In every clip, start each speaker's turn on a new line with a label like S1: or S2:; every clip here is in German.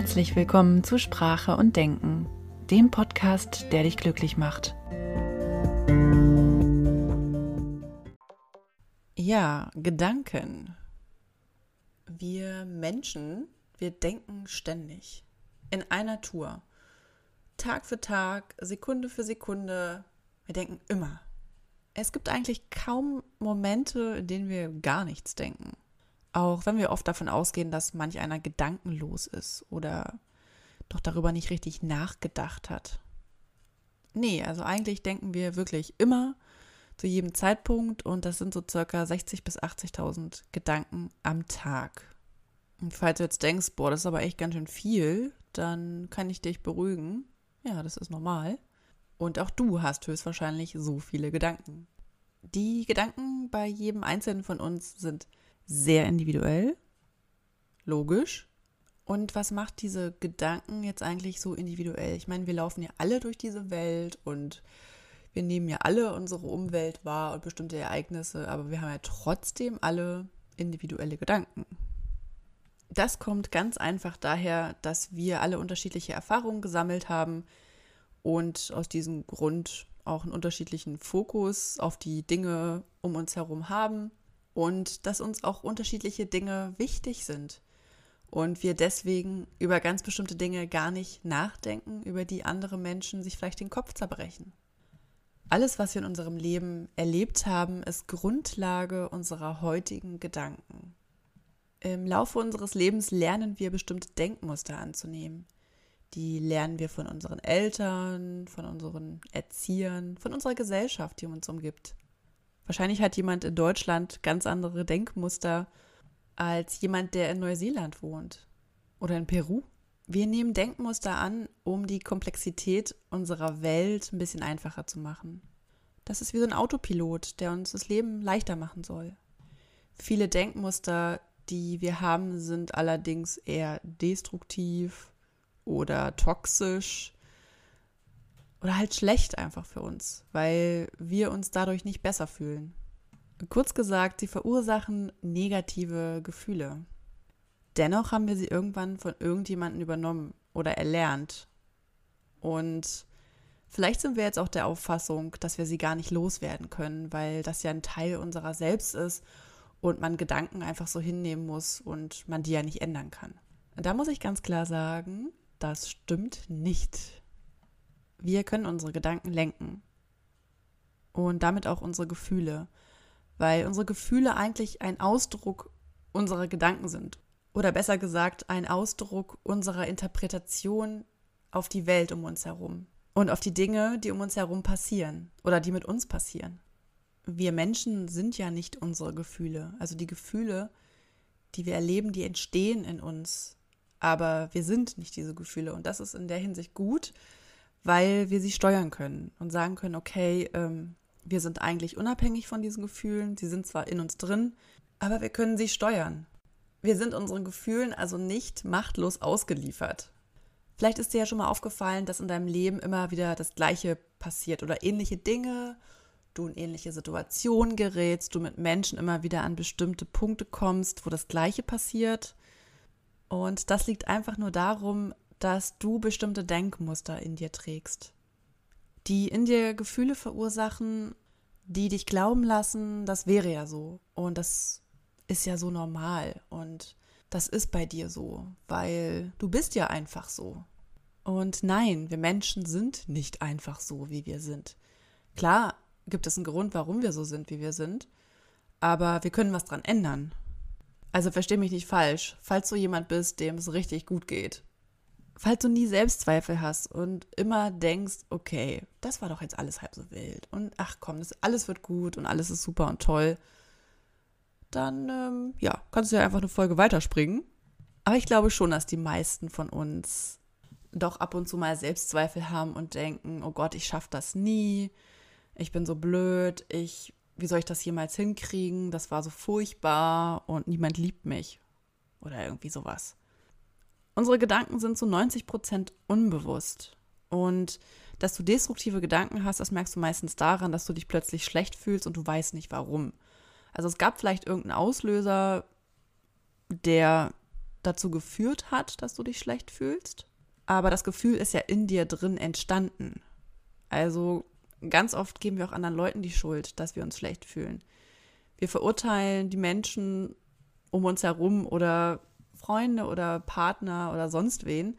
S1: Herzlich willkommen zu Sprache und Denken, dem Podcast, der dich glücklich macht. Ja, Gedanken. Wir Menschen, wir denken ständig. In einer Tour. Tag für Tag, Sekunde für Sekunde. Wir denken immer. Es gibt eigentlich kaum Momente, in denen wir gar nichts denken. Auch wenn wir oft davon ausgehen, dass manch einer gedankenlos ist oder doch darüber nicht richtig nachgedacht hat. Nee, also eigentlich denken wir wirklich immer zu jedem Zeitpunkt und das sind so circa 60.000 bis 80.000 Gedanken am Tag. Und falls du jetzt denkst, boah, das ist aber echt ganz schön viel, dann kann ich dich beruhigen. Ja, das ist normal. Und auch du hast höchstwahrscheinlich so viele Gedanken. Die Gedanken bei jedem Einzelnen von uns sind sehr individuell, logisch. Und was macht diese Gedanken jetzt eigentlich so individuell? Ich meine, wir laufen ja alle durch diese Welt und wir nehmen ja alle unsere Umwelt wahr und bestimmte Ereignisse, aber wir haben ja trotzdem alle individuelle Gedanken. Das kommt ganz einfach daher, dass wir alle unterschiedliche Erfahrungen gesammelt haben und aus diesem Grund auch einen unterschiedlichen Fokus auf die Dinge um uns herum haben und dass uns auch unterschiedliche Dinge wichtig sind und wir deswegen über ganz bestimmte Dinge gar nicht nachdenken, über die andere Menschen sich vielleicht den Kopf zerbrechen. Alles, was wir in unserem Leben erlebt haben, ist Grundlage unserer heutigen Gedanken. Im Laufe unseres Lebens lernen wir bestimmte Denkmuster anzunehmen. Die lernen wir von unseren Eltern, von unseren Erziehern, von unserer Gesellschaft, die uns umgibt. Wahrscheinlich hat jemand in Deutschland ganz andere Denkmuster als jemand, der in Neuseeland wohnt oder in Peru. Wir nehmen Denkmuster an, um die Komplexität unserer Welt ein bisschen einfacher zu machen. Das ist wie so ein Autopilot, der uns das Leben leichter machen soll. Viele Denkmuster, die wir haben, sind allerdings eher destruktiv oder toxisch oder halt schlecht einfach für uns, weil wir uns dadurch nicht besser fühlen. Kurz gesagt, sie verursachen negative Gefühle. Dennoch haben wir sie irgendwann von irgendjemandem übernommen oder erlernt. Und vielleicht sind wir jetzt auch der Auffassung, dass wir sie gar nicht loswerden können, weil das ja ein Teil unserer selbst ist und man Gedanken einfach so hinnehmen muss und man die ja nicht ändern kann. Da muss ich ganz klar sagen, das stimmt nicht wir können unsere Gedanken lenken. Und damit auch unsere Gefühle, weil unsere Gefühle eigentlich ein Ausdruck unserer Gedanken sind. Oder besser gesagt ein Ausdruck unserer Interpretation auf die Welt um uns herum. Und auf die Dinge, die um uns herum passieren. Oder die mit uns passieren. Wir Menschen sind ja nicht unsere Gefühle, also die Gefühle, die wir erleben, die entstehen in uns, aber wir sind nicht diese Gefühle. Und das ist in der Hinsicht gut, weil wir sie steuern können und sagen können, okay, ähm, wir sind eigentlich unabhängig von diesen Gefühlen, sie sind zwar in uns drin, aber wir können sie steuern. Wir sind unseren Gefühlen also nicht machtlos ausgeliefert. Vielleicht ist dir ja schon mal aufgefallen, dass in deinem Leben immer wieder das Gleiche passiert oder ähnliche Dinge, du in ähnliche Situationen gerätst, du mit Menschen immer wieder an bestimmte Punkte kommst, wo das Gleiche passiert. Und das liegt einfach nur darum, dass du bestimmte Denkmuster in dir trägst, die in dir Gefühle verursachen, die dich glauben lassen, das wäre ja so und das ist ja so normal und das ist bei dir so, weil du bist ja einfach so. Und nein, wir Menschen sind nicht einfach so, wie wir sind. Klar gibt es einen Grund, warum wir so sind, wie wir sind, aber wir können was dran ändern. Also versteh mich nicht falsch, falls du jemand bist, dem es richtig gut geht, falls du nie Selbstzweifel hast und immer denkst, okay, das war doch jetzt alles halb so wild und ach komm, das, alles wird gut und alles ist super und toll, dann ähm, ja, kannst du ja einfach eine Folge weiterspringen. Aber ich glaube schon, dass die meisten von uns doch ab und zu mal Selbstzweifel haben und denken, oh Gott, ich schaffe das nie, ich bin so blöd, ich, wie soll ich das jemals hinkriegen? Das war so furchtbar und niemand liebt mich oder irgendwie sowas. Unsere Gedanken sind zu 90 Prozent unbewusst. Und dass du destruktive Gedanken hast, das merkst du meistens daran, dass du dich plötzlich schlecht fühlst und du weißt nicht warum. Also es gab vielleicht irgendeinen Auslöser, der dazu geführt hat, dass du dich schlecht fühlst. Aber das Gefühl ist ja in dir drin entstanden. Also ganz oft geben wir auch anderen Leuten die Schuld, dass wir uns schlecht fühlen. Wir verurteilen die Menschen um uns herum oder Freunde oder Partner oder sonst wen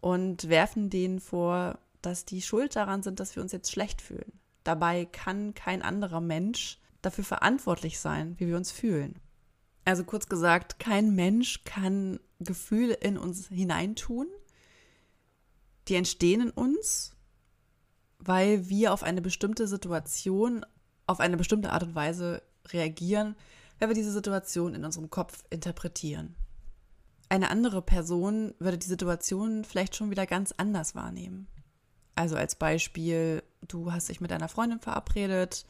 S1: und werfen denen vor, dass die schuld daran sind, dass wir uns jetzt schlecht fühlen. Dabei kann kein anderer Mensch dafür verantwortlich sein, wie wir uns fühlen. Also kurz gesagt, kein Mensch kann Gefühle in uns hineintun. Die entstehen in uns, weil wir auf eine bestimmte Situation, auf eine bestimmte Art und Weise reagieren, wenn wir diese Situation in unserem Kopf interpretieren. Eine andere Person würde die Situation vielleicht schon wieder ganz anders wahrnehmen. Also als Beispiel, du hast dich mit deiner Freundin verabredet,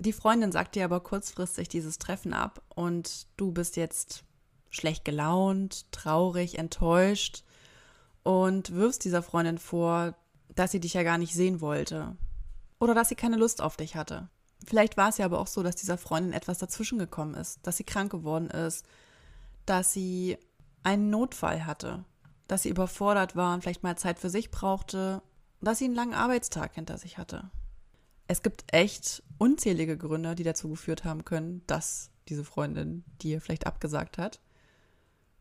S1: die Freundin sagt dir aber kurzfristig dieses Treffen ab und du bist jetzt schlecht gelaunt, traurig, enttäuscht und wirfst dieser Freundin vor, dass sie dich ja gar nicht sehen wollte oder dass sie keine Lust auf dich hatte. Vielleicht war es ja aber auch so, dass dieser Freundin etwas dazwischen gekommen ist, dass sie krank geworden ist, dass sie einen Notfall hatte, dass sie überfordert war und vielleicht mal Zeit für sich brauchte, dass sie einen langen Arbeitstag hinter sich hatte es gibt echt unzählige Gründe, die dazu geführt haben können, dass diese Freundin dir vielleicht abgesagt hat.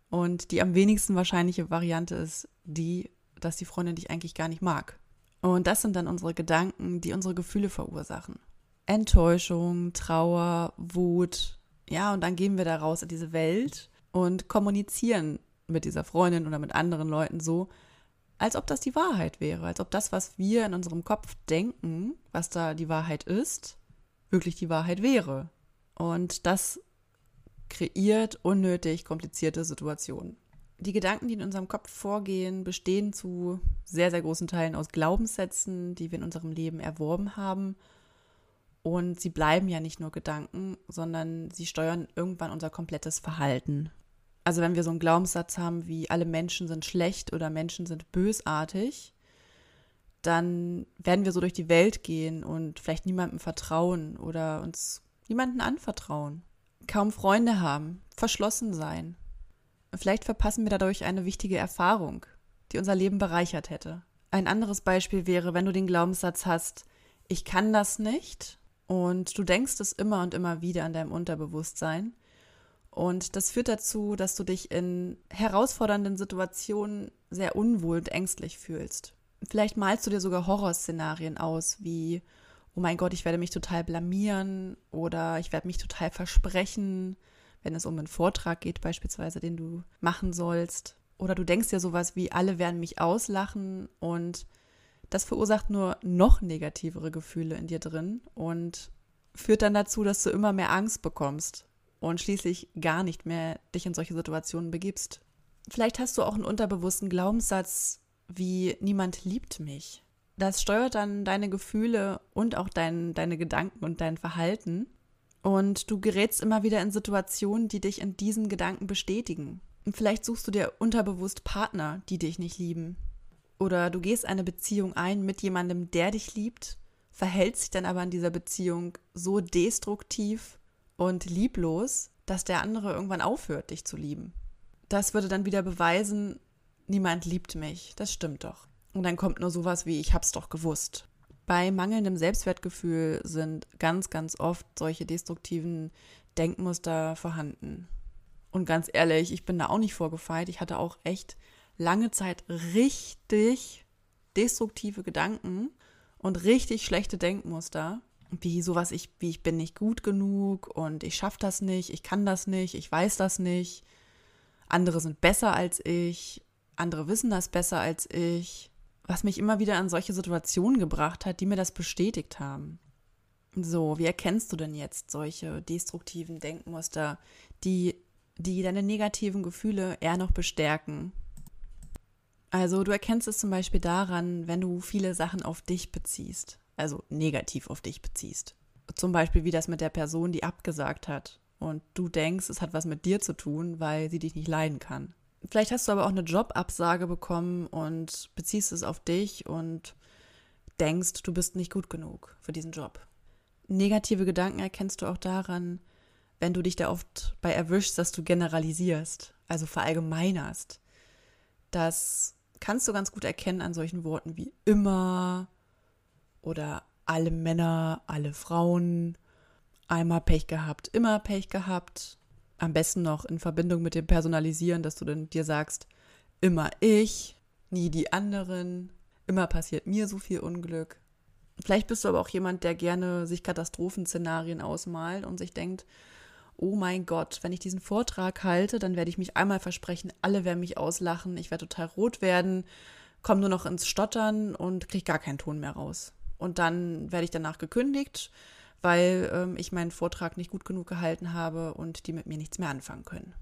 S1: Und die am wenigsten wahrscheinliche Variante ist die, dass die Freundin dich eigentlich gar nicht mag. Und das sind dann unsere Gedanken, die unsere Gefühle verursachen. Enttäuschung, Trauer, Wut. Ja, und dann gehen wir da raus in diese Welt und kommunizieren mit dieser Freundin oder mit anderen Leuten so, als ob das die Wahrheit wäre, als ob das, was wir in unserem Kopf denken, was da die Wahrheit ist, wirklich die Wahrheit wäre. Und das kreiert unnötig komplizierte Situationen. Die Gedanken, die in unserem Kopf vorgehen, bestehen zu sehr, sehr großen Teilen aus Glaubenssätzen, die wir in unserem Leben erworben haben. Und sie bleiben ja nicht nur Gedanken, sondern sie steuern irgendwann unser komplettes Verhalten. Also wenn wir so einen Glaubenssatz haben wie alle Menschen sind schlecht oder Menschen sind bösartig, dann werden wir so durch die Welt gehen und vielleicht niemandem vertrauen oder uns niemanden anvertrauen, kaum Freunde haben, verschlossen sein. Vielleicht verpassen wir dadurch eine wichtige Erfahrung, die unser Leben bereichert hätte. Ein anderes Beispiel wäre, wenn du den Glaubenssatz hast, ich kann das nicht und du denkst es immer und immer wieder an deinem Unterbewusstsein, und das führt dazu, dass du dich in herausfordernden Situationen sehr unwohl und ängstlich fühlst. Vielleicht malst du dir sogar Horrorszenarien aus, wie, oh mein Gott, ich werde mich total blamieren oder ich werde mich total versprechen, wenn es um einen Vortrag geht beispielsweise, den du machen sollst. Oder du denkst dir sowas wie, alle werden mich auslachen und das verursacht nur noch negativere Gefühle in dir drin und führt dann dazu, dass du immer mehr Angst bekommst und schließlich gar nicht mehr dich in solche Situationen begibst. Vielleicht hast du auch einen unterbewussten Glaubenssatz wie niemand liebt mich. Das steuert dann deine Gefühle und auch dein, deine Gedanken und dein Verhalten. Und du gerätst immer wieder in Situationen, die dich in diesen Gedanken bestätigen. Und vielleicht suchst du dir unterbewusst Partner, die dich nicht lieben. Oder du gehst eine Beziehung ein mit jemandem, der dich liebt, verhältst dich dann aber in dieser Beziehung so destruktiv und lieblos, dass der andere irgendwann aufhört, dich zu lieben. Das würde dann wieder beweisen, niemand liebt mich. Das stimmt doch. Und dann kommt nur sowas wie, ich hab's doch gewusst. Bei mangelndem Selbstwertgefühl sind ganz, ganz oft solche destruktiven Denkmuster vorhanden. Und ganz ehrlich, ich bin da auch nicht vorgefeilt. Ich hatte auch echt lange Zeit richtig destruktive Gedanken und richtig schlechte Denkmuster wie sowas ich, wie ich bin nicht gut genug und ich schaffe das nicht, ich kann das nicht, ich weiß das nicht. Andere sind besser als ich, andere wissen das besser als ich. Was mich immer wieder an solche Situationen gebracht hat, die mir das bestätigt haben. So, wie erkennst du denn jetzt solche destruktiven Denkmuster, die, die deine negativen Gefühle eher noch bestärken? Also, du erkennst es zum Beispiel daran, wenn du viele Sachen auf dich beziehst also negativ auf dich beziehst. Zum Beispiel wie das mit der Person, die abgesagt hat und du denkst, es hat was mit dir zu tun, weil sie dich nicht leiden kann. Vielleicht hast du aber auch eine Jobabsage bekommen und beziehst es auf dich und denkst, du bist nicht gut genug für diesen Job. Negative Gedanken erkennst du auch daran, wenn du dich da oft bei erwischst, dass du generalisierst. also verallgemeinerst. Das kannst du ganz gut erkennen an solchen Worten wie immer oder alle Männer, alle Frauen, einmal Pech gehabt, immer Pech gehabt. Am besten noch in Verbindung mit dem Personalisieren, dass du dann dir sagst, immer ich, nie die anderen, immer passiert mir so viel Unglück. Vielleicht bist du aber auch jemand, der gerne sich Katastrophenszenarien ausmalt und sich denkt, oh mein Gott, wenn ich diesen Vortrag halte, dann werde ich mich einmal versprechen, alle werden mich auslachen, ich werde total rot werden, komme nur noch ins Stottern und kriege gar keinen Ton mehr raus. Und dann werde ich danach gekündigt, weil ähm, ich meinen Vortrag nicht gut genug gehalten habe und die mit mir nichts mehr anfangen können.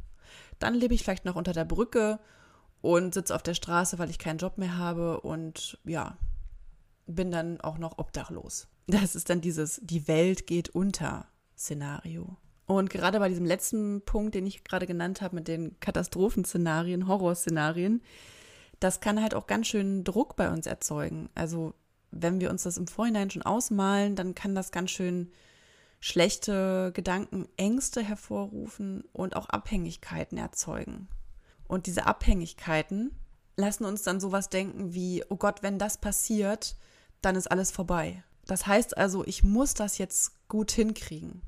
S1: Dann lebe ich vielleicht noch unter der Brücke und sitze auf der Straße, weil ich keinen Job mehr habe und ja, bin dann auch noch obdachlos. Das ist dann dieses Die Welt geht unter Szenario. Und gerade bei diesem letzten Punkt, den ich gerade genannt habe, mit den Katastrophenszenarien, Horrorszenarien, das kann halt auch ganz schön Druck bei uns erzeugen. Also wenn wir uns das im Vorhinein schon ausmalen, dann kann das ganz schön schlechte Gedanken, Ängste hervorrufen und auch Abhängigkeiten erzeugen. Und diese Abhängigkeiten lassen uns dann sowas denken wie, oh Gott, wenn das passiert, dann ist alles vorbei. Das heißt also, ich muss das jetzt gut hinkriegen.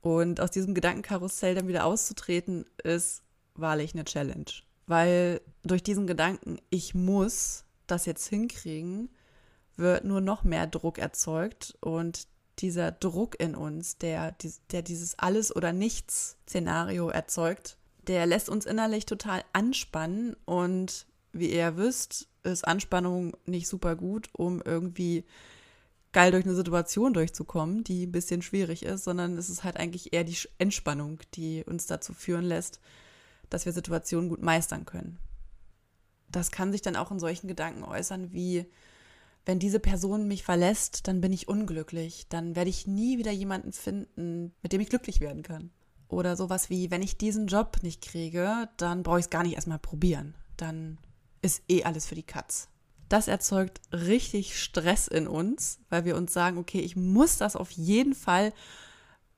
S1: Und aus diesem Gedankenkarussell dann wieder auszutreten, ist wahrlich eine Challenge. Weil durch diesen Gedanken, ich muss das jetzt hinkriegen, wird nur noch mehr Druck erzeugt und dieser Druck in uns, der, der dieses Alles- oder Nichts-Szenario erzeugt, der lässt uns innerlich total anspannen und wie ihr wisst, ist Anspannung nicht super gut, um irgendwie geil durch eine Situation durchzukommen, die ein bisschen schwierig ist, sondern es ist halt eigentlich eher die Entspannung, die uns dazu führen lässt, dass wir Situationen gut meistern können. Das kann sich dann auch in solchen Gedanken äußern wie, wenn diese Person mich verlässt, dann bin ich unglücklich, dann werde ich nie wieder jemanden finden, mit dem ich glücklich werden kann. Oder sowas wie, wenn ich diesen Job nicht kriege, dann brauche ich es gar nicht erstmal probieren. Dann ist eh alles für die Katz. Das erzeugt richtig Stress in uns, weil wir uns sagen, okay, ich muss das auf jeden Fall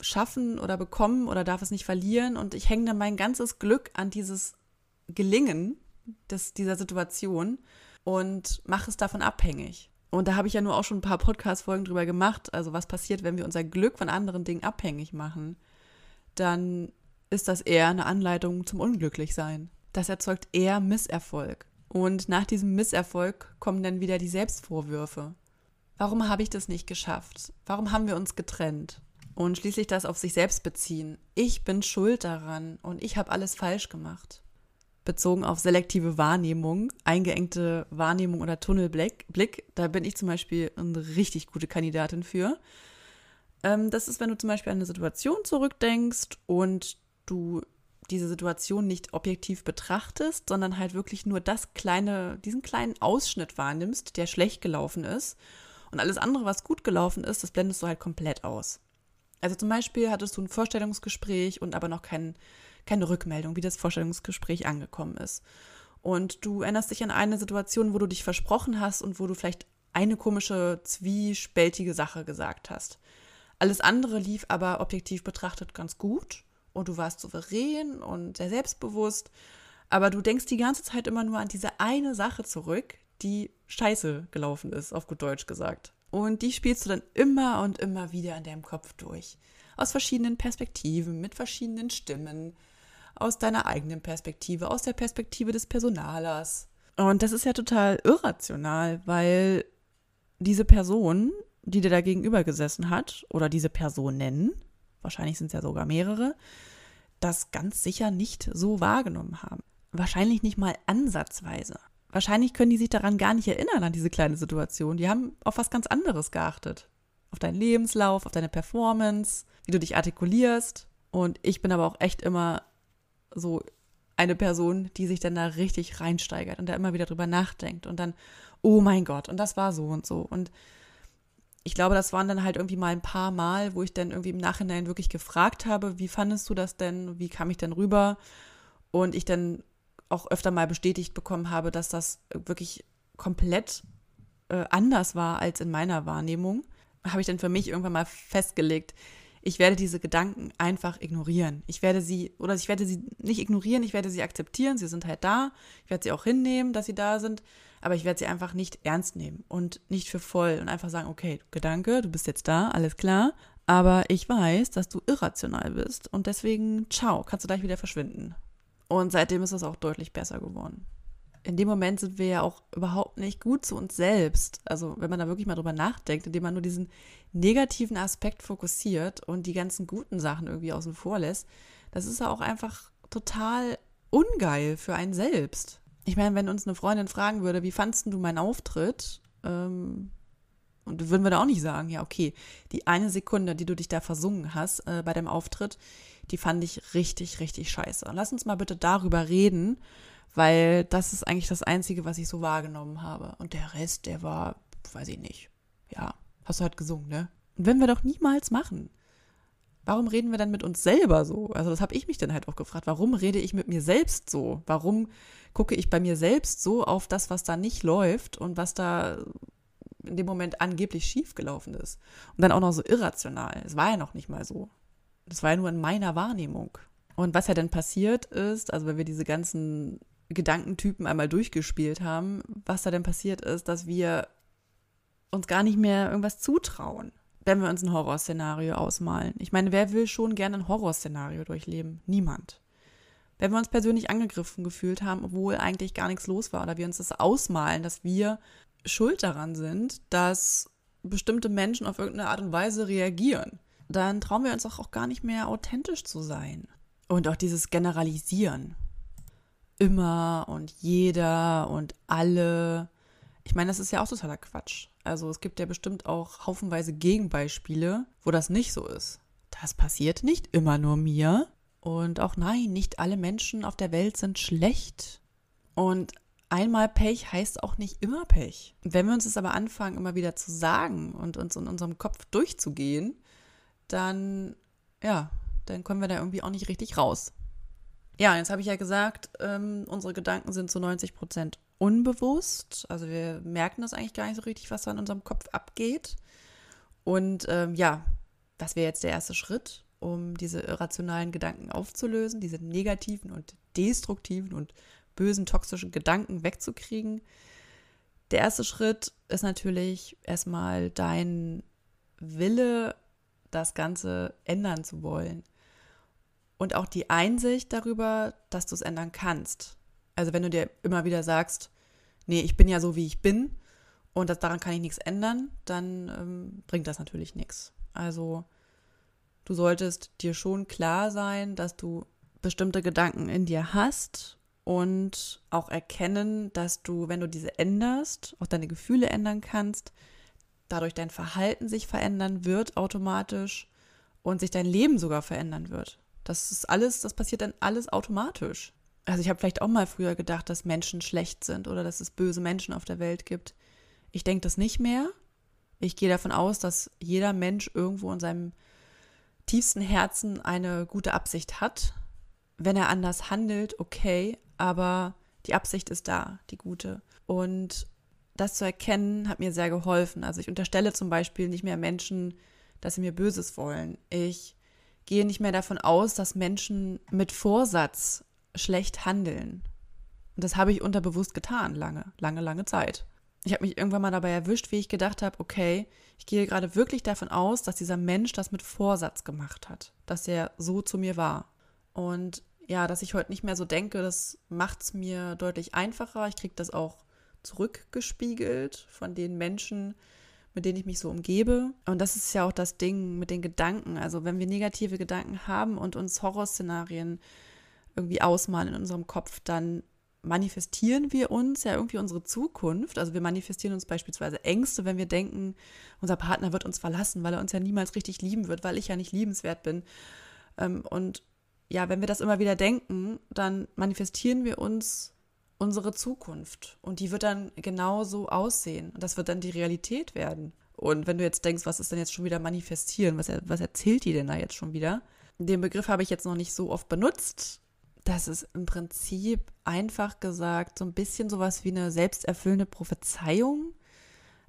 S1: schaffen oder bekommen oder darf es nicht verlieren und ich hänge dann mein ganzes Glück an dieses Gelingen des, dieser Situation und mache es davon abhängig. Und da habe ich ja nur auch schon ein paar Podcast-Folgen drüber gemacht. Also, was passiert, wenn wir unser Glück von anderen Dingen abhängig machen? Dann ist das eher eine Anleitung zum Unglücklichsein. Das erzeugt eher Misserfolg. Und nach diesem Misserfolg kommen dann wieder die Selbstvorwürfe. Warum habe ich das nicht geschafft? Warum haben wir uns getrennt? Und schließlich das auf sich selbst beziehen. Ich bin schuld daran und ich habe alles falsch gemacht. Bezogen auf selektive Wahrnehmung, eingeengte Wahrnehmung oder Tunnelblick, da bin ich zum Beispiel eine richtig gute Kandidatin für. Ähm, das ist, wenn du zum Beispiel an eine Situation zurückdenkst und du diese Situation nicht objektiv betrachtest, sondern halt wirklich nur das kleine, diesen kleinen Ausschnitt wahrnimmst, der schlecht gelaufen ist. Und alles andere, was gut gelaufen ist, das blendest du halt komplett aus. Also zum Beispiel hattest du ein Vorstellungsgespräch und aber noch kein, keine Rückmeldung, wie das Vorstellungsgespräch angekommen ist. Und du erinnerst dich an eine Situation, wo du dich versprochen hast und wo du vielleicht eine komische, zwiespältige Sache gesagt hast. Alles andere lief aber objektiv betrachtet ganz gut und du warst souverän und sehr selbstbewusst, aber du denkst die ganze Zeit immer nur an diese eine Sache zurück, die scheiße gelaufen ist, auf gut Deutsch gesagt. Und die spielst du dann immer und immer wieder in deinem Kopf durch. Aus verschiedenen Perspektiven, mit verschiedenen Stimmen, aus deiner eigenen Perspektive, aus der Perspektive des Personalers. Und das ist ja total irrational, weil diese Person, die dir da gegenüber gesessen hat, oder diese Personen, wahrscheinlich sind es ja sogar mehrere, das ganz sicher nicht so wahrgenommen haben. Wahrscheinlich nicht mal ansatzweise. Wahrscheinlich können die sich daran gar nicht erinnern, an diese kleine Situation. Die haben auf was ganz anderes geachtet. Auf deinen Lebenslauf, auf deine Performance, wie du dich artikulierst. Und ich bin aber auch echt immer so eine Person, die sich dann da richtig reinsteigert und da immer wieder drüber nachdenkt und dann, oh mein Gott, und das war so und so. Und ich glaube, das waren dann halt irgendwie mal ein paar Mal, wo ich dann irgendwie im Nachhinein wirklich gefragt habe, wie fandest du das denn? Wie kam ich denn rüber? Und ich dann auch öfter mal bestätigt bekommen habe, dass das wirklich komplett äh, anders war als in meiner Wahrnehmung, habe ich dann für mich irgendwann mal festgelegt, ich werde diese Gedanken einfach ignorieren. Ich werde sie, oder ich werde sie nicht ignorieren, ich werde sie akzeptieren, sie sind halt da. Ich werde sie auch hinnehmen, dass sie da sind, aber ich werde sie einfach nicht ernst nehmen und nicht für voll und einfach sagen, okay, Gedanke, du bist jetzt da, alles klar, aber ich weiß, dass du irrational bist und deswegen, ciao, kannst du gleich wieder verschwinden. Und seitdem ist es auch deutlich besser geworden in dem Moment sind wir ja auch überhaupt nicht gut zu uns selbst. Also wenn man da wirklich mal drüber nachdenkt, indem man nur diesen negativen Aspekt fokussiert und die ganzen guten Sachen irgendwie außen vor lässt, das ist ja auch einfach total ungeil für einen selbst. Ich meine, wenn uns eine Freundin fragen würde, wie fandst du meinen Auftritt? Ähm, und würden wir da auch nicht sagen, ja, okay, die eine Sekunde, die du dich da versungen hast äh, bei dem Auftritt, die fand ich richtig, richtig scheiße. Lass uns mal bitte darüber reden weil das ist eigentlich das Einzige, was ich so wahrgenommen habe. Und der Rest, der war, weiß ich nicht. Ja, hast du halt gesungen, ne? Und wenn wir doch niemals machen. Warum reden wir dann mit uns selber so? Also das habe ich mich dann halt auch gefragt. Warum rede ich mit mir selbst so? Warum gucke ich bei mir selbst so auf das, was da nicht läuft und was da in dem Moment angeblich schiefgelaufen ist? Und dann auch noch so irrational. Es war ja noch nicht mal so. Das war ja nur in meiner Wahrnehmung. Und was ja dann passiert ist, also wenn wir diese ganzen Gedankentypen einmal durchgespielt haben, was da denn passiert ist, dass wir uns gar nicht mehr irgendwas zutrauen, wenn wir uns ein Horrorszenario ausmalen. Ich meine, wer will schon gerne ein Horrorszenario durchleben? Niemand. Wenn wir uns persönlich angegriffen gefühlt haben, obwohl eigentlich gar nichts los war, oder wir uns das ausmalen, dass wir schuld daran sind, dass bestimmte Menschen auf irgendeine Art und Weise reagieren, dann trauen wir uns auch, gar nicht mehr authentisch zu sein. Und auch dieses Generalisieren immer und jeder und alle. Ich meine, das ist ja auch totaler Quatsch. Also es gibt ja bestimmt auch haufenweise Gegenbeispiele, wo das nicht so ist. Das passiert nicht immer nur mir. Und auch nein, nicht alle Menschen auf der Welt sind schlecht. Und einmal Pech heißt auch nicht immer Pech. Wenn wir uns das aber anfangen, immer wieder zu sagen und uns in unserem Kopf durchzugehen, dann, ja, dann kommen wir da irgendwie auch nicht richtig raus. Ja, jetzt habe ich ja gesagt, ähm, unsere Gedanken sind zu 90 Prozent unbewusst. Also wir merken das eigentlich gar nicht so richtig, was da in unserem Kopf abgeht. Und ähm, ja, das wäre jetzt der erste Schritt, um diese irrationalen Gedanken aufzulösen, diese negativen und destruktiven und bösen, toxischen Gedanken wegzukriegen. Der erste Schritt ist natürlich erstmal dein Wille, das Ganze ändern zu wollen und auch die Einsicht darüber, dass du es ändern kannst. Also wenn du dir immer wieder sagst, nee, ich bin ja so, wie ich bin und das, daran kann ich nichts ändern, dann ähm, bringt das natürlich nichts. Also du solltest dir schon klar sein, dass du bestimmte Gedanken in dir hast und auch erkennen, dass du, wenn du diese änderst, auch deine Gefühle ändern kannst, dadurch dein Verhalten sich verändern wird automatisch und sich dein Leben sogar verändern wird. Das ist alles, das passiert dann alles automatisch. Also ich habe vielleicht auch mal früher gedacht, dass Menschen schlecht sind oder dass es böse Menschen auf der Welt gibt. Ich denke das nicht mehr. Ich gehe davon aus, dass jeder Mensch irgendwo in seinem tiefsten Herzen eine gute Absicht hat. Wenn er anders handelt, okay, aber die Absicht ist da, die gute. Und das zu erkennen, hat mir sehr geholfen. Also ich unterstelle zum Beispiel nicht mehr Menschen, dass sie mir Böses wollen. Ich gehe nicht mehr davon aus, dass Menschen mit Vorsatz schlecht handeln. Und das habe ich unterbewusst getan, lange, lange, lange Zeit. Ich habe mich irgendwann mal dabei erwischt, wie ich gedacht habe, okay, ich gehe gerade wirklich davon aus, dass dieser Mensch das mit Vorsatz gemacht hat, dass er so zu mir war. Und ja, dass ich heute nicht mehr so denke, das macht es mir deutlich einfacher. Ich kriege das auch zurückgespiegelt von den Menschen, mit denen ich mich so umgebe. Und das ist ja auch das Ding mit den Gedanken. Also wenn wir negative Gedanken haben und uns Horrorszenarien irgendwie ausmalen in unserem Kopf, dann manifestieren wir uns ja irgendwie unsere Zukunft. Also wir manifestieren uns beispielsweise Ängste, wenn wir denken, unser Partner wird uns verlassen, weil er uns ja niemals richtig lieben wird, weil ich ja nicht liebenswert bin. Ähm, und ja, wenn wir das immer wieder denken, dann manifestieren wir uns unsere Zukunft. Und die wird dann genauso aussehen. Und das wird dann die Realität werden. Und wenn du jetzt denkst, was ist denn jetzt schon wieder manifestieren? Was, was erzählt die denn da jetzt schon wieder? Den Begriff habe ich jetzt noch nicht so oft benutzt. Das ist im Prinzip einfach gesagt so ein bisschen sowas wie eine selbsterfüllende Prophezeiung.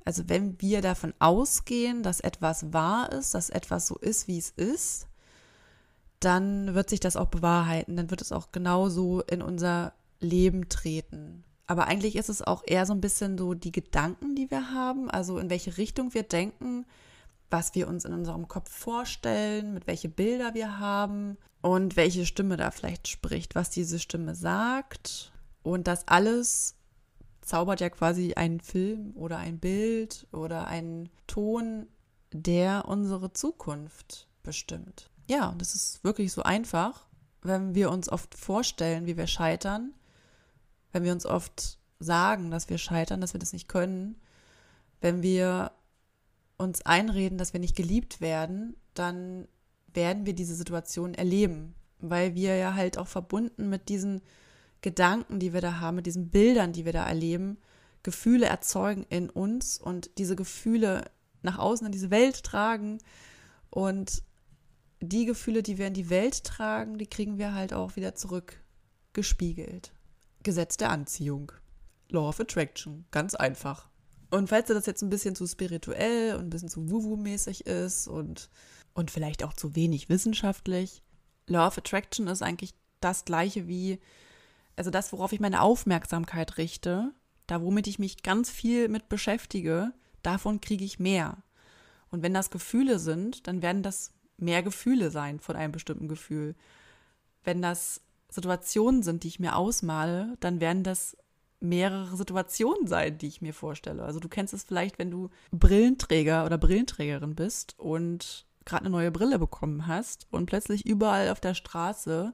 S1: Also wenn wir davon ausgehen, dass etwas wahr ist, dass etwas so ist, wie es ist, dann wird sich das auch bewahrheiten, dann wird es auch genauso in unser Leben treten. Aber eigentlich ist es auch eher so ein bisschen so die Gedanken, die wir haben, also in welche Richtung wir denken, was wir uns in unserem Kopf vorstellen, mit welche Bilder wir haben und welche Stimme da vielleicht spricht, was diese Stimme sagt. Und das alles zaubert ja quasi einen Film oder ein Bild oder einen Ton, der unsere Zukunft bestimmt. Ja, das ist wirklich so einfach, wenn wir uns oft vorstellen, wie wir scheitern, wenn wir uns oft sagen, dass wir scheitern, dass wir das nicht können, wenn wir uns einreden, dass wir nicht geliebt werden, dann werden wir diese Situation erleben, weil wir ja halt auch verbunden mit diesen Gedanken, die wir da haben, mit diesen Bildern, die wir da erleben, Gefühle erzeugen in uns und diese Gefühle nach außen in diese Welt tragen und die Gefühle, die wir in die Welt tragen, die kriegen wir halt auch wieder zurück gespiegelt. Gesetz der Anziehung. Law of Attraction. Ganz einfach. Und falls dir das jetzt ein bisschen zu spirituell und ein bisschen zu Wuwu-mäßig ist und, und vielleicht auch zu wenig wissenschaftlich, Law of Attraction ist eigentlich das gleiche wie, also das, worauf ich meine Aufmerksamkeit richte, da womit ich mich ganz viel mit beschäftige, davon kriege ich mehr. Und wenn das Gefühle sind, dann werden das mehr Gefühle sein von einem bestimmten Gefühl. Wenn das Situationen sind, die ich mir ausmale, dann werden das mehrere Situationen sein, die ich mir vorstelle. Also du kennst es vielleicht, wenn du Brillenträger oder Brillenträgerin bist und gerade eine neue Brille bekommen hast und plötzlich überall auf der Straße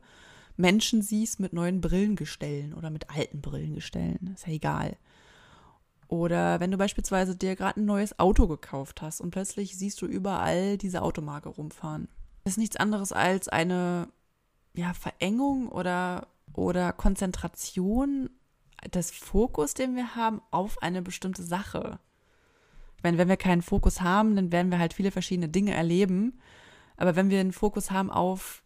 S1: Menschen siehst mit neuen Brillengestellen oder mit alten Brillengestellen. Ist ja egal. Oder wenn du beispielsweise dir gerade ein neues Auto gekauft hast und plötzlich siehst du überall diese Automarke rumfahren. Das ist nichts anderes als eine ja, Verengung oder, oder Konzentration des Fokus, den wir haben, auf eine bestimmte Sache. Ich meine, wenn wir keinen Fokus haben, dann werden wir halt viele verschiedene Dinge erleben. Aber wenn wir einen Fokus haben auf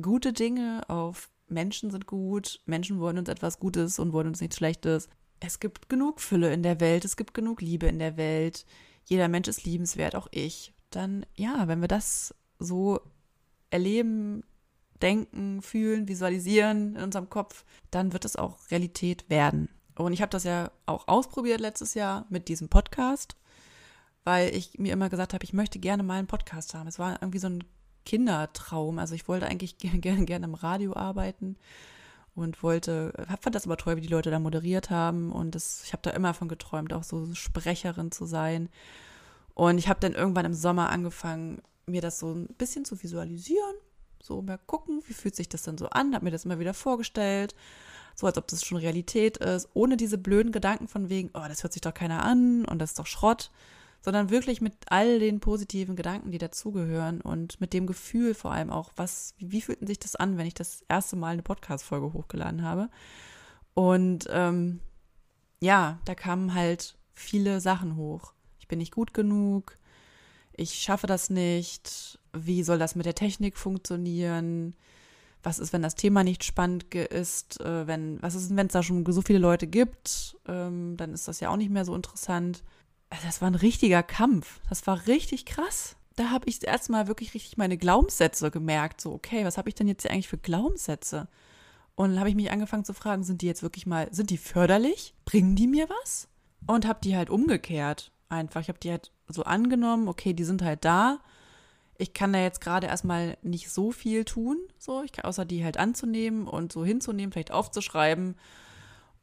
S1: gute Dinge, auf Menschen sind gut, Menschen wollen uns etwas Gutes und wollen uns nichts Schlechtes. Es gibt genug Fülle in der Welt, es gibt genug Liebe in der Welt. Jeder Mensch ist liebenswert, auch ich. Dann, ja, wenn wir das so erleben, denken, fühlen, visualisieren in unserem Kopf, dann wird es auch Realität werden. Und ich habe das ja auch ausprobiert letztes Jahr mit diesem Podcast, weil ich mir immer gesagt habe, ich möchte gerne mal einen Podcast haben. Es war irgendwie so ein Kindertraum. Also ich wollte eigentlich gerne, gerne, im Radio arbeiten und wollte, fand das aber toll, wie die Leute da moderiert haben und das, ich habe da immer von geträumt, auch so Sprecherin zu sein. Und ich habe dann irgendwann im Sommer angefangen, mir das so ein bisschen zu visualisieren so mal gucken, wie fühlt sich das dann so an, habe mir das immer wieder vorgestellt, so als ob das schon Realität ist, ohne diese blöden Gedanken von wegen, oh, das hört sich doch keiner an und das ist doch Schrott, sondern wirklich mit all den positiven Gedanken, die dazugehören und mit dem Gefühl vor allem auch, was, wie, fühlten sich das an, wenn ich das erste Mal eine Podcast-Folge hochgeladen habe. Und ähm, ja, da kamen halt viele Sachen hoch. Ich bin nicht gut genug, ich schaffe das nicht, wie soll das mit der Technik funktionieren, was ist, wenn das Thema nicht spannend ist, äh, wenn, was ist, wenn es da schon so viele Leute gibt, ähm, dann ist das ja auch nicht mehr so interessant. Also das war ein richtiger Kampf. Das war richtig krass. Da habe ich das erste Mal wirklich richtig meine Glaubenssätze gemerkt. So, okay, was habe ich denn jetzt hier eigentlich für Glaubenssätze? Und dann habe ich mich angefangen zu fragen, sind die jetzt wirklich mal, sind die förderlich? Bringen die mir was? Und habe die halt umgekehrt einfach. Ich habe die halt so angenommen, okay, die sind halt da. Ich kann da jetzt gerade erstmal nicht so viel tun, so, ich kann, außer die halt anzunehmen und so hinzunehmen, vielleicht aufzuschreiben.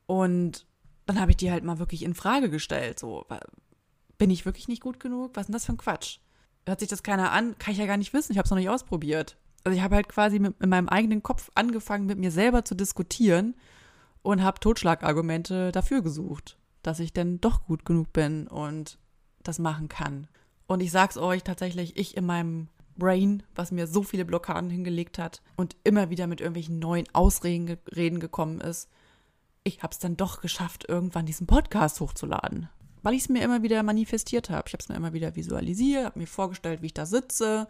S1: Und dann habe ich die halt mal wirklich in Frage gestellt. So, bin ich wirklich nicht gut genug? Was ist denn das für ein Quatsch? Hört sich das keiner an? Kann ich ja gar nicht wissen. Ich habe es noch nicht ausprobiert. Also ich habe halt quasi mit, in meinem eigenen Kopf angefangen, mit mir selber zu diskutieren und habe Totschlagargumente dafür gesucht, dass ich denn doch gut genug bin und das machen kann. Und ich sag's euch tatsächlich, ich in meinem Brain, was mir so viele Blockaden hingelegt hat und immer wieder mit irgendwelchen neuen Ausreden Reden gekommen ist, ich habe es dann doch geschafft, irgendwann diesen Podcast hochzuladen. Weil ich es mir immer wieder manifestiert habe. Ich habe es mir immer wieder visualisiert, habe mir vorgestellt, wie ich da sitze,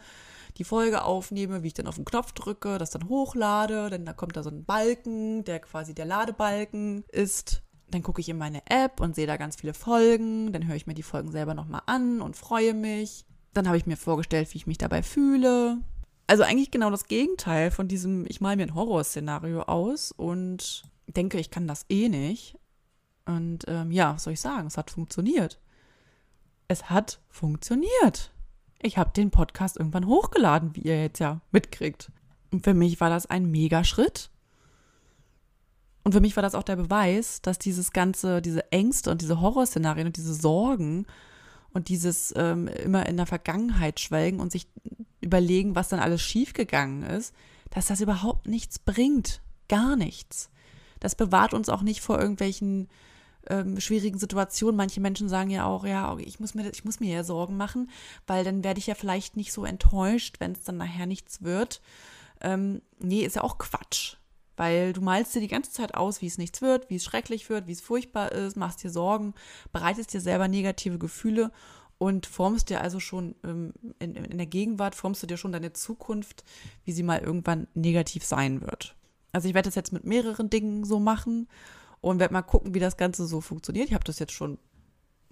S1: die Folge aufnehme, wie ich dann auf den Knopf drücke, das dann hochlade, denn da kommt da so ein Balken, der quasi der Ladebalken ist Dann gucke ich in meine App und sehe da ganz viele Folgen. Dann höre ich mir die Folgen selber nochmal an und freue mich. Dann habe ich mir vorgestellt, wie ich mich dabei fühle. Also eigentlich genau das Gegenteil von diesem, ich male mir ein Horrorszenario aus und denke, ich kann das eh nicht. Und ähm, ja, was soll ich sagen? Es hat funktioniert. Es hat funktioniert. Ich habe den Podcast irgendwann hochgeladen, wie ihr jetzt ja mitkriegt. Und für mich war das ein Megaschritt. Und für mich war das auch der Beweis, dass dieses ganze, diese Ängste und diese Horrorszenarien und diese Sorgen und dieses ähm, immer in der Vergangenheit schwelgen und sich überlegen, was dann alles schiefgegangen ist, dass das überhaupt nichts bringt. Gar nichts. Das bewahrt uns auch nicht vor irgendwelchen ähm, schwierigen Situationen. Manche Menschen sagen ja auch, ja, ich muss mir, ich muss mir ja Sorgen machen, weil dann werde ich ja vielleicht nicht so enttäuscht, wenn es dann nachher nichts wird. Ähm, nee, ist ja auch Quatsch. Weil du malst dir die ganze Zeit aus, wie es nichts wird, wie es schrecklich wird, wie es furchtbar ist, machst dir Sorgen, bereitest dir selber negative Gefühle und formst dir also schon ähm, in, in, der Gegenwart, formst du dir schon deine Zukunft, wie sie mal irgendwann negativ sein wird. Also ich werde das jetzt mit mehreren Dingen so machen und werde mal gucken, wie das Ganze so funktioniert. Ich habe das jetzt schon,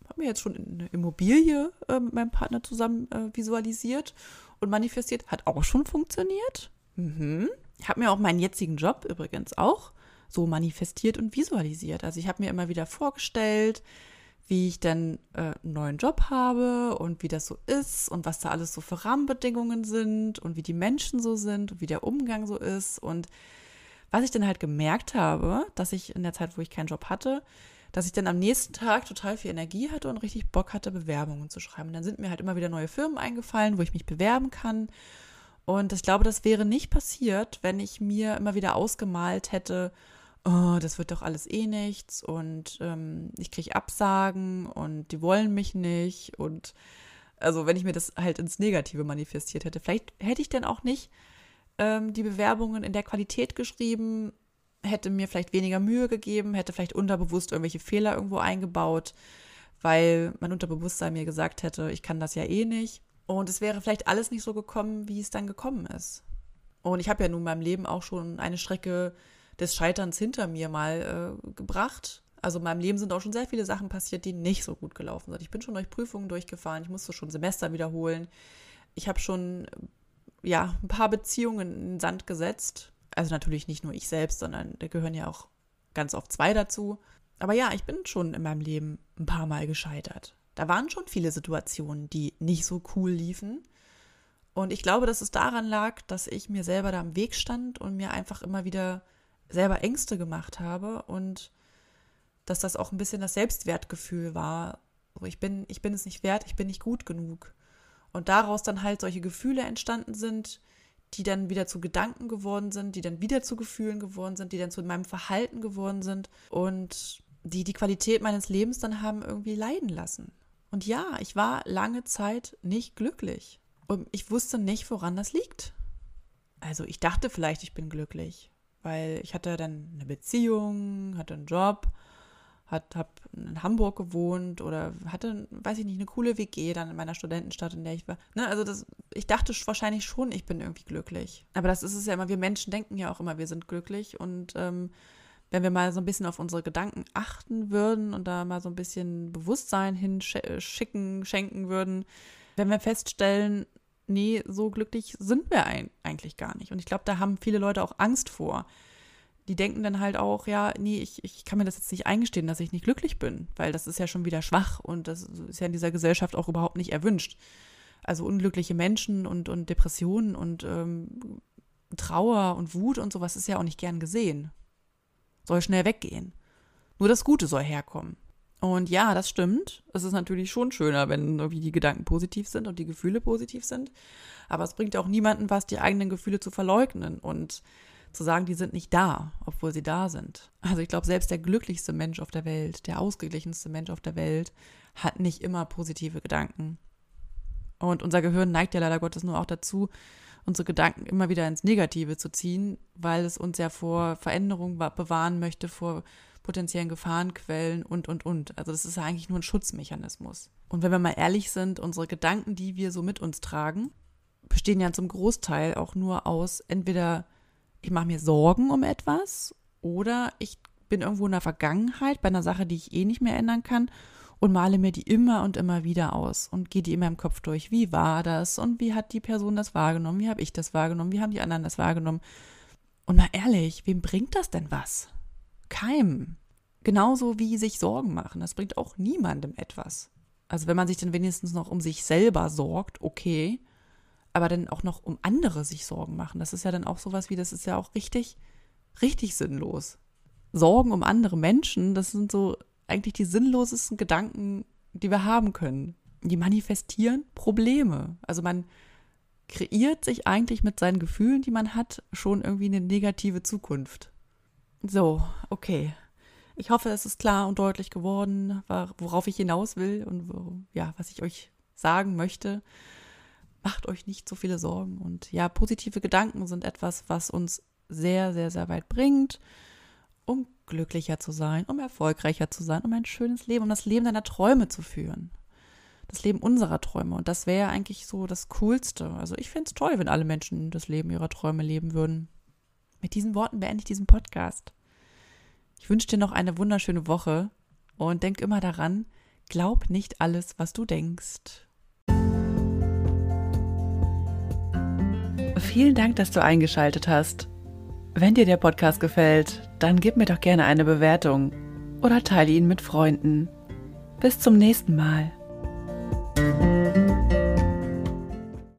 S1: habe mir jetzt schon eine Immobilie äh, mit meinem Partner zusammen äh, visualisiert und manifestiert. Hat auch schon funktioniert. Mhm. Ich habe mir auch meinen jetzigen Job übrigens auch so manifestiert und visualisiert. Also ich habe mir immer wieder vorgestellt, wie ich denn äh, einen neuen Job habe und wie das so ist und was da alles so für Rahmenbedingungen sind und wie die Menschen so sind und wie der Umgang so ist. Und was ich dann halt gemerkt habe, dass ich in der Zeit, wo ich keinen Job hatte, dass ich dann am nächsten Tag total viel Energie hatte und richtig Bock hatte, Bewerbungen zu schreiben. Und dann sind mir halt immer wieder neue Firmen eingefallen, wo ich mich bewerben kann. Und ich glaube, das wäre nicht passiert, wenn ich mir immer wieder ausgemalt hätte, oh, das wird doch alles eh nichts und ähm, ich kriege Absagen und die wollen mich nicht. Und also wenn ich mir das halt ins Negative manifestiert hätte, vielleicht hätte ich dann auch nicht ähm, die Bewerbungen in der Qualität geschrieben, hätte mir vielleicht weniger Mühe gegeben, hätte vielleicht unterbewusst irgendwelche Fehler irgendwo eingebaut, weil mein Unterbewusstsein mir gesagt hätte, ich kann das ja eh nicht. Und es wäre vielleicht alles nicht so gekommen, wie es dann gekommen ist. Und ich habe ja nun in meinem Leben auch schon eine Strecke des Scheiterns hinter mir mal äh, gebracht. Also in meinem Leben sind auch schon sehr viele Sachen passiert, die nicht so gut gelaufen sind. Ich bin schon durch Prüfungen durchgefahren, ich musste schon Semester wiederholen. Ich habe schon ja, ein paar Beziehungen in den Sand gesetzt. Also natürlich nicht nur ich selbst, sondern da gehören ja auch ganz oft zwei dazu. Aber ja, ich bin schon in meinem Leben ein paar Mal gescheitert. Da waren schon viele Situationen, die nicht so cool liefen. Und ich glaube, dass es daran lag, dass ich mir selber da am Weg stand und mir einfach immer wieder selber Ängste gemacht habe und dass das auch ein bisschen das Selbstwertgefühl war. So, ich bin, ich bin es nicht wert, ich bin nicht gut genug. Und daraus dann halt solche Gefühle entstanden sind, die dann wieder zu Gedanken geworden sind, die dann wieder zu Gefühlen geworden sind, die dann zu meinem Verhalten geworden sind und die die Qualität meines Lebens dann haben irgendwie leiden lassen. Und ja, ich war lange Zeit nicht glücklich. Und ich wusste nicht, woran das liegt. Also ich dachte vielleicht, ich bin glücklich, weil ich hatte dann eine Beziehung, hatte einen Job, hat, habe in Hamburg gewohnt oder hatte, weiß ich nicht, eine coole WG dann in meiner Studentenstadt, in der ich war. Ne, also das, ich dachte wahrscheinlich schon, ich bin irgendwie glücklich. Aber das ist es ja immer, wir Menschen denken ja auch immer, wir sind glücklich und ähm, wenn wir mal so ein bisschen auf unsere Gedanken achten würden und da mal so ein bisschen Bewusstsein hinschicken, schenken würden, wenn wir feststellen, nee, so glücklich sind wir eigentlich gar nicht. Und ich glaube, da haben viele Leute auch Angst vor. Die denken dann halt auch, ja, nee, ich, ich kann mir das jetzt nicht eingestehen, dass ich nicht glücklich bin, weil das ist ja schon wieder schwach und das ist ja in dieser Gesellschaft auch überhaupt nicht erwünscht. Also unglückliche Menschen und, und Depressionen und ähm, Trauer und Wut und sowas ist ja auch nicht gern gesehen soll schnell weggehen. Nur das Gute soll herkommen. Und ja, das stimmt. Es ist natürlich schon schöner, wenn irgendwie die Gedanken positiv sind und die Gefühle positiv sind. Aber es bringt auch niemanden was, die eigenen Gefühle zu verleugnen und zu sagen, die sind nicht da, obwohl sie da sind. Also ich glaube, selbst der glücklichste Mensch auf der Welt, der ausgeglichenste Mensch auf der Welt, hat nicht immer positive Gedanken. Und unser Gehirn neigt ja leider Gottes nur auch dazu, unsere Gedanken immer wieder ins Negative zu ziehen, weil es uns ja vor Veränderung bewahren möchte, vor potenziellen Gefahrenquellen und, und, und. Also das ist ja eigentlich nur ein Schutzmechanismus. Und wenn wir mal ehrlich sind, unsere Gedanken, die wir so mit uns tragen, bestehen ja zum Großteil auch nur aus entweder ich mache mir Sorgen um etwas oder ich bin irgendwo in der Vergangenheit bei einer Sache, die ich eh nicht mehr ändern kann und male mir die immer und immer wieder aus und gehe die immer im Kopf durch. Wie war das und wie hat die Person das wahrgenommen? Wie habe ich das wahrgenommen? Wie haben die anderen das wahrgenommen? Und mal ehrlich, wem bringt das denn was? Keinem. Genauso wie sich Sorgen machen. Das bringt auch niemandem etwas. Also wenn man sich dann wenigstens noch um sich selber sorgt, okay, aber dann auch noch um andere sich Sorgen machen. Das ist ja dann auch sowas wie, das ist ja auch richtig, richtig sinnlos. Sorgen um andere Menschen, das sind so eigentlich die sinnlosesten Gedanken, die wir haben können. Die manifestieren Probleme. Also man kreiert sich eigentlich mit seinen Gefühlen, die man hat, schon irgendwie eine negative Zukunft. So, okay. Ich hoffe, es ist klar und deutlich geworden, worauf ich hinaus will und wo, ja, was ich euch sagen möchte. Macht euch nicht so viele Sorgen. Und ja, positive Gedanken sind etwas, was uns sehr, sehr, sehr weit bringt, um glücklicher zu sein, um erfolgreicher zu sein, um ein schönes Leben, um das Leben deiner Träume zu führen. Das Leben unserer Träume. Und das wäre eigentlich so das Coolste. Also ich finde es toll, wenn alle Menschen das Leben ihrer Träume leben würden. Mit diesen Worten beende ich diesen Podcast. Ich wünsche dir noch eine wunderschöne Woche und denk immer daran, glaub nicht alles, was du denkst. Vielen Dank, dass du eingeschaltet hast. Wenn dir der Podcast gefällt, dann gib mir doch gerne eine Bewertung oder teile ihn mit Freunden. Bis zum nächsten Mal.